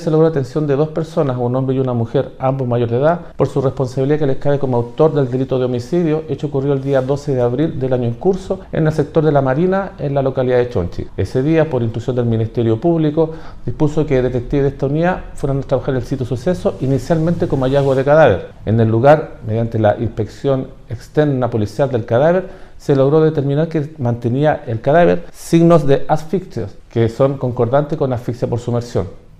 Se logró la atención de dos personas, un hombre y una mujer, ambos mayores de edad, por su responsabilidad que les cabe como autor del delito de homicidio, hecho ocurrió el día 12 de abril del año en curso en el sector de la Marina, en la localidad de Chonchi. Ese día, por instrucción del Ministerio Público, dispuso que detectives de esta unidad fueran a trabajar en el sitio suceso, inicialmente como hallazgo de cadáver. En el lugar, mediante la inspección externa policial del cadáver, se logró determinar que mantenía el cadáver signos de asfixia, que son concordantes con asfixia por sumersión.